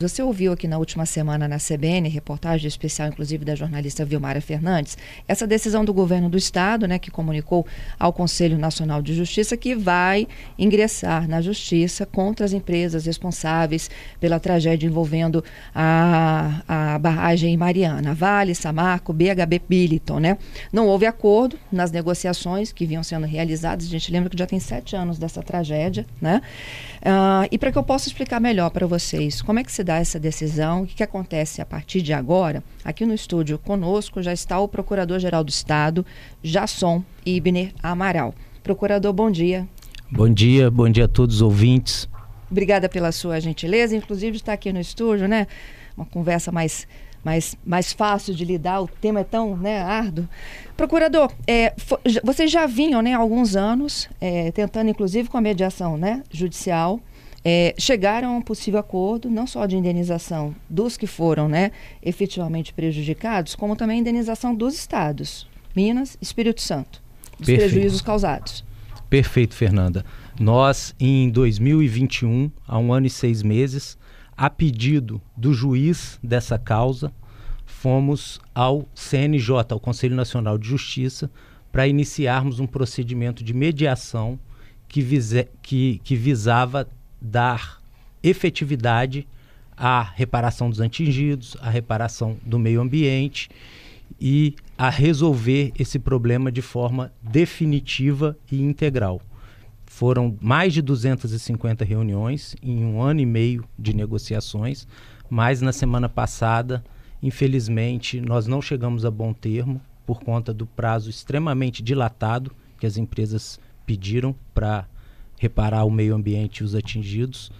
Você ouviu aqui na última semana na CBN, reportagem especial, inclusive, da jornalista Vilmara Fernandes, essa decisão do governo do Estado, né, que comunicou ao Conselho Nacional de Justiça que vai ingressar na justiça contra as empresas responsáveis pela tragédia envolvendo a, a barragem Mariana, Vale, Samarco, BHB Billiton, né? Não houve acordo nas negociações que vinham sendo realizadas. A gente lembra que já tem sete anos dessa tragédia, né? Uh, e para que eu possa explicar melhor para vocês como é que se dá essa decisão, o que, que acontece a partir de agora, aqui no estúdio conosco já está o Procurador-Geral do Estado, Jasson Ibner Amaral. Procurador, bom dia. Bom dia, bom dia a todos os ouvintes. Obrigada pela sua gentileza, inclusive está aqui no estúdio, né? Uma conversa mais mais, mais fácil de lidar, o tema é tão né, árduo. Procurador, é, vocês já vinham né, há alguns anos, é, tentando inclusive com a mediação né, judicial, é, chegaram a um possível acordo, não só de indenização dos que foram né, efetivamente prejudicados, como também indenização dos estados, Minas Espírito Santo, dos Perfeito. prejuízos causados. Perfeito, Fernanda. Nós, em 2021, há um ano e seis meses, a pedido do juiz dessa causa, fomos ao CNJ, ao Conselho Nacional de Justiça, para iniciarmos um procedimento de mediação que, vise, que, que visava dar efetividade à reparação dos atingidos, à reparação do meio ambiente e a resolver esse problema de forma definitiva e integral. Foram mais de 250 reuniões em um ano e meio de negociações, mas na semana passada, infelizmente, nós não chegamos a bom termo por conta do prazo extremamente dilatado que as empresas pediram para reparar o meio ambiente e os atingidos.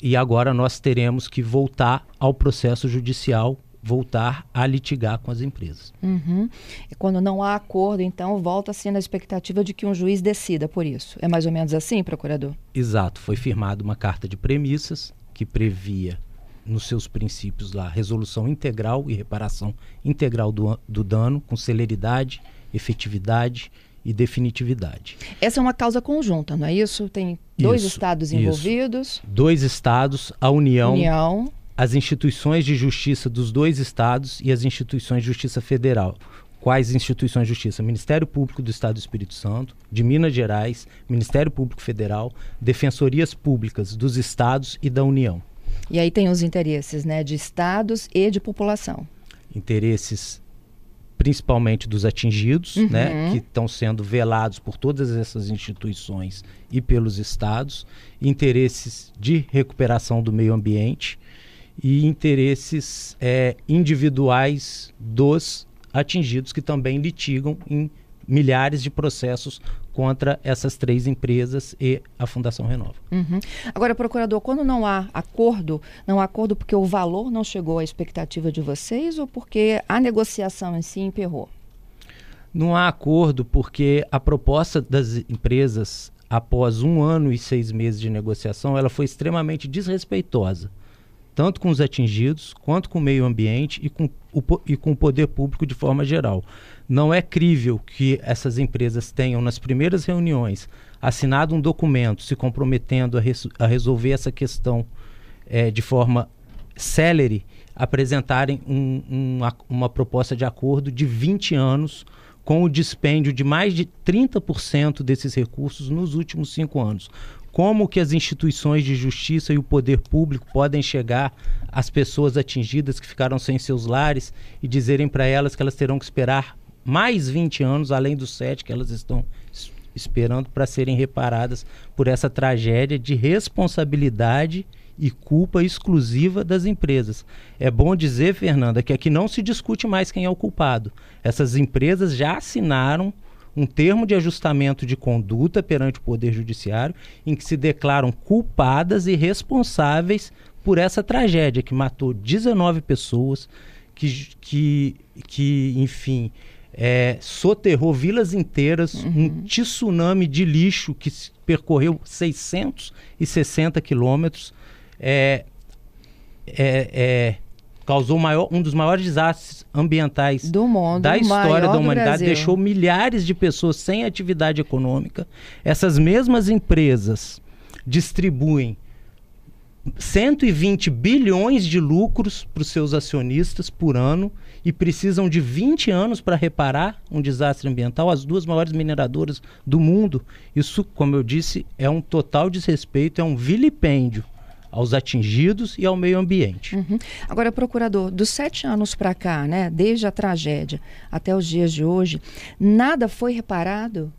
E agora nós teremos que voltar ao processo judicial, voltar a litigar com as empresas. Uhum. E quando não há acordo, então, volta-se na expectativa de que um juiz decida por isso. É mais ou menos assim, procurador? Exato. Foi firmada uma carta de premissas que previa nos seus princípios lá resolução integral e reparação integral do, do dano com celeridade, efetividade e definitividade. Essa é uma causa conjunta, não é isso? Tem dois isso, estados envolvidos. Isso. Dois estados, a União, União, as instituições de justiça dos dois estados e as instituições de justiça federal. Quais instituições de justiça? Ministério Público do Estado do Espírito Santo, de Minas Gerais, Ministério Público Federal, Defensorias Públicas dos estados e da União. E aí tem os interesses né, de estados e de população. Interesses principalmente dos atingidos, uhum. né, que estão sendo velados por todas essas instituições e pelos estados, interesses de recuperação do meio ambiente e interesses é, individuais dos atingidos que também litigam em milhares de processos contra essas três empresas e a Fundação Renova. Uhum. Agora, procurador, quando não há acordo, não há acordo porque o valor não chegou à expectativa de vocês ou porque a negociação em si emperrou? Não há acordo porque a proposta das empresas, após um ano e seis meses de negociação, ela foi extremamente desrespeitosa, tanto com os atingidos, quanto com o meio ambiente e com o, e com o poder público de forma geral. Não é crível que essas empresas tenham, nas primeiras reuniões, assinado um documento se comprometendo a, res a resolver essa questão é, de forma célere, apresentarem um, um, uma proposta de acordo de 20 anos com o dispêndio de mais de 30% desses recursos nos últimos cinco anos. Como que as instituições de justiça e o poder público podem chegar às pessoas atingidas que ficaram sem seus lares e dizerem para elas que elas terão que esperar mais 20 anos, além dos sete que elas estão esperando para serem reparadas por essa tragédia de responsabilidade e culpa exclusiva das empresas. É bom dizer, Fernanda, que aqui não se discute mais quem é o culpado. Essas empresas já assinaram um termo de ajustamento de conduta perante o Poder Judiciário em que se declaram culpadas e responsáveis por essa tragédia que matou 19 pessoas, que, que, que enfim, é, soterrou vilas inteiras, uhum. um tsunami de lixo que percorreu 660 quilômetros. É, é, é, causou maior, um dos maiores desastres ambientais do mundo, da história da humanidade, deixou milhares de pessoas sem atividade econômica. Essas mesmas empresas distribuem 120 bilhões de lucros para os seus acionistas por ano e precisam de 20 anos para reparar um desastre ambiental, as duas maiores mineradoras do mundo. Isso, como eu disse, é um total desrespeito, é um vilipêndio aos atingidos e ao meio ambiente. Uhum. Agora, procurador, dos sete anos para cá, né, desde a tragédia até os dias de hoje, nada foi reparado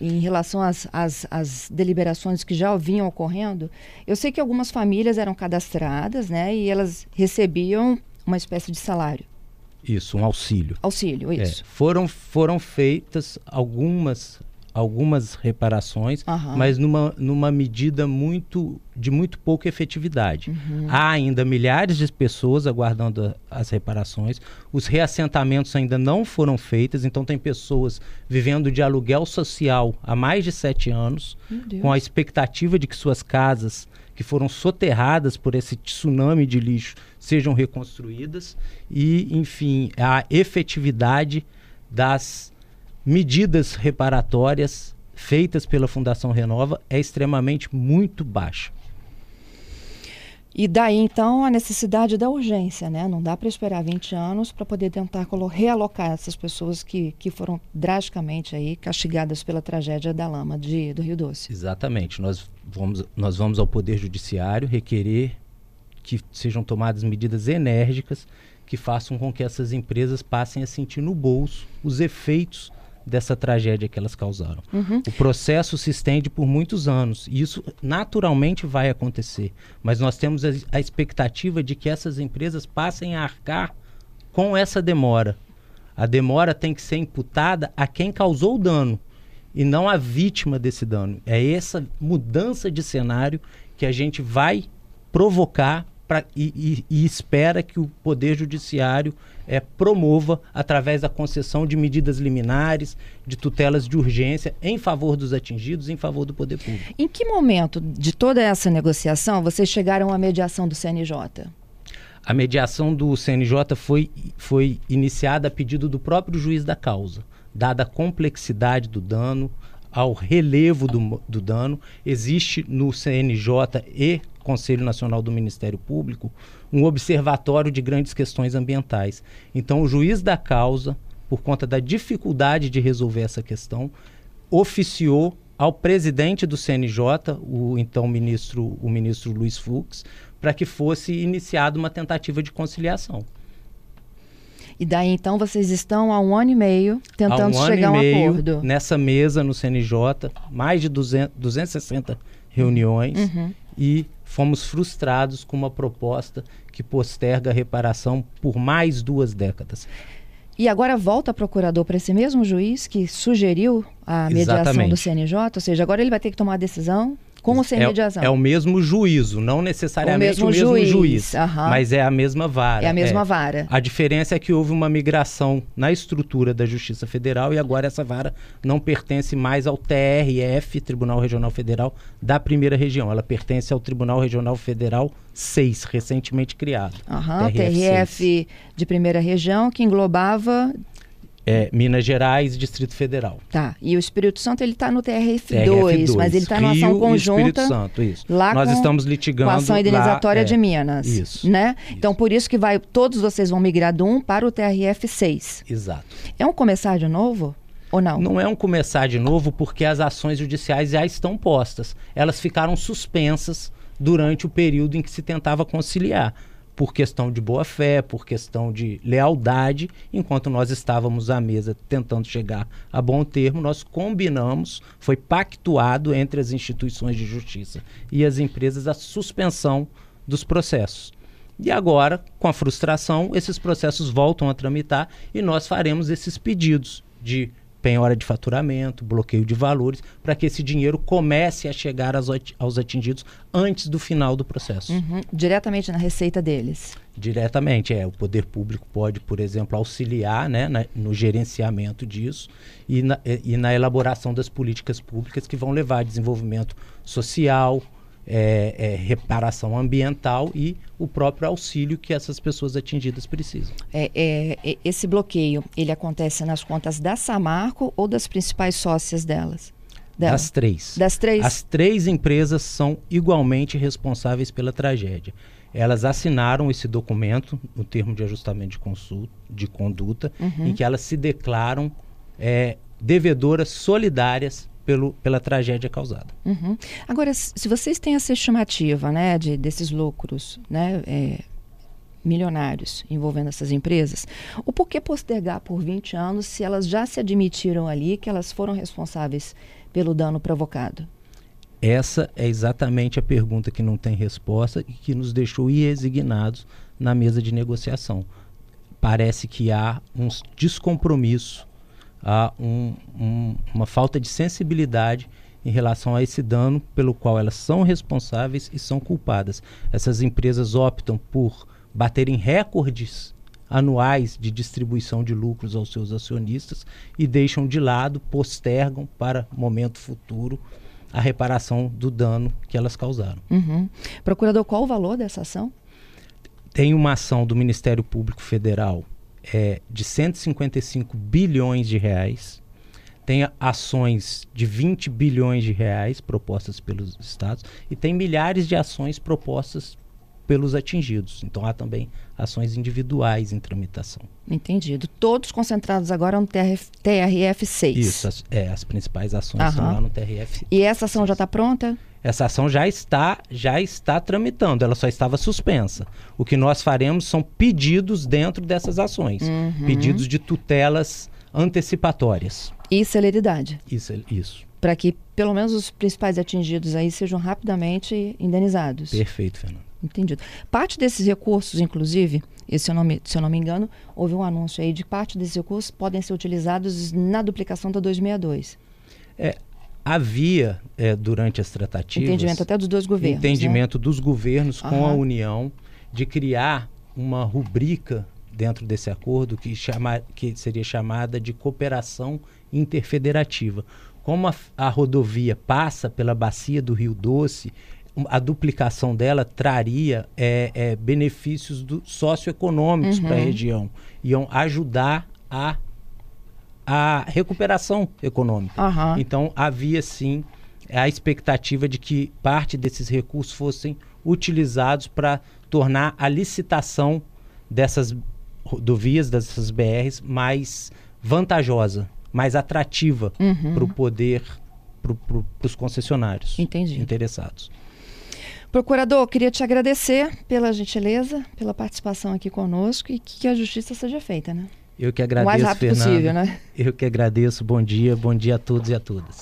em relação às, às, às, deliberações que já vinham ocorrendo? Eu sei que algumas famílias eram cadastradas, né, e elas recebiam uma espécie de salário. Isso, um auxílio. Auxílio, isso. É, foram, foram feitas algumas algumas reparações, uhum. mas numa, numa medida muito de muito pouca efetividade. Uhum. Há ainda milhares de pessoas aguardando as reparações, os reassentamentos ainda não foram feitos, então tem pessoas vivendo de aluguel social há mais de sete anos, com a expectativa de que suas casas que foram soterradas por esse tsunami de lixo sejam reconstruídas e, enfim, a efetividade das medidas reparatórias feitas pela Fundação Renova é extremamente muito baixa. E daí então a necessidade da urgência, né? Não dá para esperar 20 anos para poder tentar realocar essas pessoas que, que foram drasticamente aí castigadas pela tragédia da lama de, do Rio Doce. Exatamente. Nós vamos, nós vamos ao Poder Judiciário requerer que sejam tomadas medidas enérgicas que façam com que essas empresas passem a sentir no bolso os efeitos dessa tragédia que elas causaram. Uhum. O processo se estende por muitos anos e isso naturalmente vai acontecer, mas nós temos a, a expectativa de que essas empresas passem a arcar com essa demora. A demora tem que ser imputada a quem causou o dano e não a vítima desse dano. É essa mudança de cenário que a gente vai provocar pra, e, e, e espera que o Poder Judiciário é, promova através da concessão de medidas liminares, de tutelas de urgência em favor dos atingidos, em favor do poder público. Em que momento de toda essa negociação vocês chegaram à mediação do CNJ? A mediação do CNJ foi, foi iniciada a pedido do próprio juiz da causa, dada a complexidade do dano, ao relevo do, do dano, existe no CNJ e Conselho Nacional do Ministério Público, um observatório de grandes questões ambientais. Então, o juiz da causa, por conta da dificuldade de resolver essa questão, oficiou ao presidente do CNJ, o então ministro, o ministro Luiz Fux, para que fosse iniciada uma tentativa de conciliação. E daí então vocês estão há um ano e meio tentando um chegar a um acordo. Nessa mesa no CNJ, mais de 200, 260 reuniões uhum. E fomos frustrados com uma proposta que posterga a reparação por mais duas décadas. E agora volta procurador para esse mesmo juiz que sugeriu a mediação Exatamente. do CNJ, ou seja, agora ele vai ter que tomar a decisão com sem é, mediação? É o mesmo juízo, não necessariamente o mesmo, o mesmo juiz, juiz mas é a mesma vara. É a mesma é. vara. A diferença é que houve uma migração na estrutura da Justiça Federal e agora essa vara não pertence mais ao TRF, Tribunal Regional Federal da Primeira Região. Ela pertence ao Tribunal Regional Federal 6, recentemente criado. Uhum, TRF, TRF de Primeira Região, que englobava é, Minas Gerais, Distrito Federal. Tá. E o Espírito Santo ele está no TRF2, TRF2, mas ele está na ação conjunta. Espírito Santo, isso. Lá Nós com, estamos litigando com a ação indenizatória lá, é, de Minas. Isso. Né? Isso. Então por isso que vai todos vocês vão migrar do 1 para o TRF6. Exato. É um começar de novo? Ou não? Não é um começar de novo porque as ações judiciais já estão postas. Elas ficaram suspensas durante o período em que se tentava conciliar por questão de boa fé, por questão de lealdade, enquanto nós estávamos à mesa tentando chegar a bom termo, nós combinamos, foi pactuado entre as instituições de justiça e as empresas a suspensão dos processos. E agora, com a frustração, esses processos voltam a tramitar e nós faremos esses pedidos de penhora de faturamento, bloqueio de valores, para que esse dinheiro comece a chegar aos, atingidos antes do final do processo. Uhum. Diretamente na receita deles. Diretamente, é. O poder público pode, por exemplo, auxiliar né, na, no gerenciamento disso e na, e na elaboração das políticas públicas que vão levar a desenvolvimento social, é, é, reparação ambiental e o próprio auxílio que essas pessoas atingidas precisam. É, é, é, esse bloqueio, ele acontece nas contas da Samarco ou das principais sócias delas? Dela? Das três. Das três? As três empresas são igualmente responsáveis pela tragédia. Elas assinaram esse documento, no termo de ajustamento de, consulta, de conduta, uhum. em que elas se declaram é, devedoras solidárias pelo, pela tragédia causada. Uhum. Agora, se vocês têm essa estimativa né, de, desses lucros né, é, milionários envolvendo essas empresas, o porquê postergar por 20 anos se elas já se admitiram ali que elas foram responsáveis pelo dano provocado? Essa é exatamente a pergunta que não tem resposta e que nos deixou resignados na mesa de negociação. Parece que há um descompromisso há um, um, uma falta de sensibilidade em relação a esse dano pelo qual elas são responsáveis e são culpadas. Essas empresas optam por baterem recordes anuais de distribuição de lucros aos seus acionistas e deixam de lado, postergam para momento futuro a reparação do dano que elas causaram. Uhum. Procurador, qual o valor dessa ação? Tem uma ação do Ministério Público Federal é, de 155 bilhões de reais, tem ações de 20 bilhões de reais propostas pelos estados e tem milhares de ações propostas pelos atingidos. Então há também ações individuais em tramitação. Entendido. Todos concentrados agora no TRF, TRF 6. Isso, as, é, as principais ações Aham. estão lá no TRF. E essa ação 6. já está pronta? Essa ação já está, já está tramitando, ela só estava suspensa. O que nós faremos são pedidos dentro dessas ações, uhum. pedidos de tutelas antecipatórias. E celeridade. Isso, isso. Para que pelo menos os principais atingidos aí sejam rapidamente indenizados. Perfeito, Fernando. Entendido. Parte desses recursos, inclusive, se eu, não me, se eu não me engano, houve um anúncio aí de parte desses recursos podem ser utilizados na duplicação da 262. É, havia, é, durante as tratativas. Entendimento até dos dois governos. Entendimento né? dos governos com a União de criar uma rubrica dentro desse acordo que, chama, que seria chamada de cooperação interfederativa. Como a, a rodovia passa pela bacia do Rio Doce, a duplicação dela traria é, é, benefícios do, socioeconômicos uhum. para a região. Iam ajudar a a recuperação econômica. Uhum. Então, havia sim a expectativa de que parte desses recursos fossem utilizados para tornar a licitação dessas rodovias, dessas BRs, mais vantajosa, mais atrativa uhum. para o poder, para pro, os concessionários Entendi. interessados. Procurador, queria te agradecer pela gentileza, pela participação aqui conosco e que a justiça seja feita, né? Eu que agradeço, o mais rápido Fernando. possível, né? Eu que agradeço. Bom dia, bom dia a todos e a todas.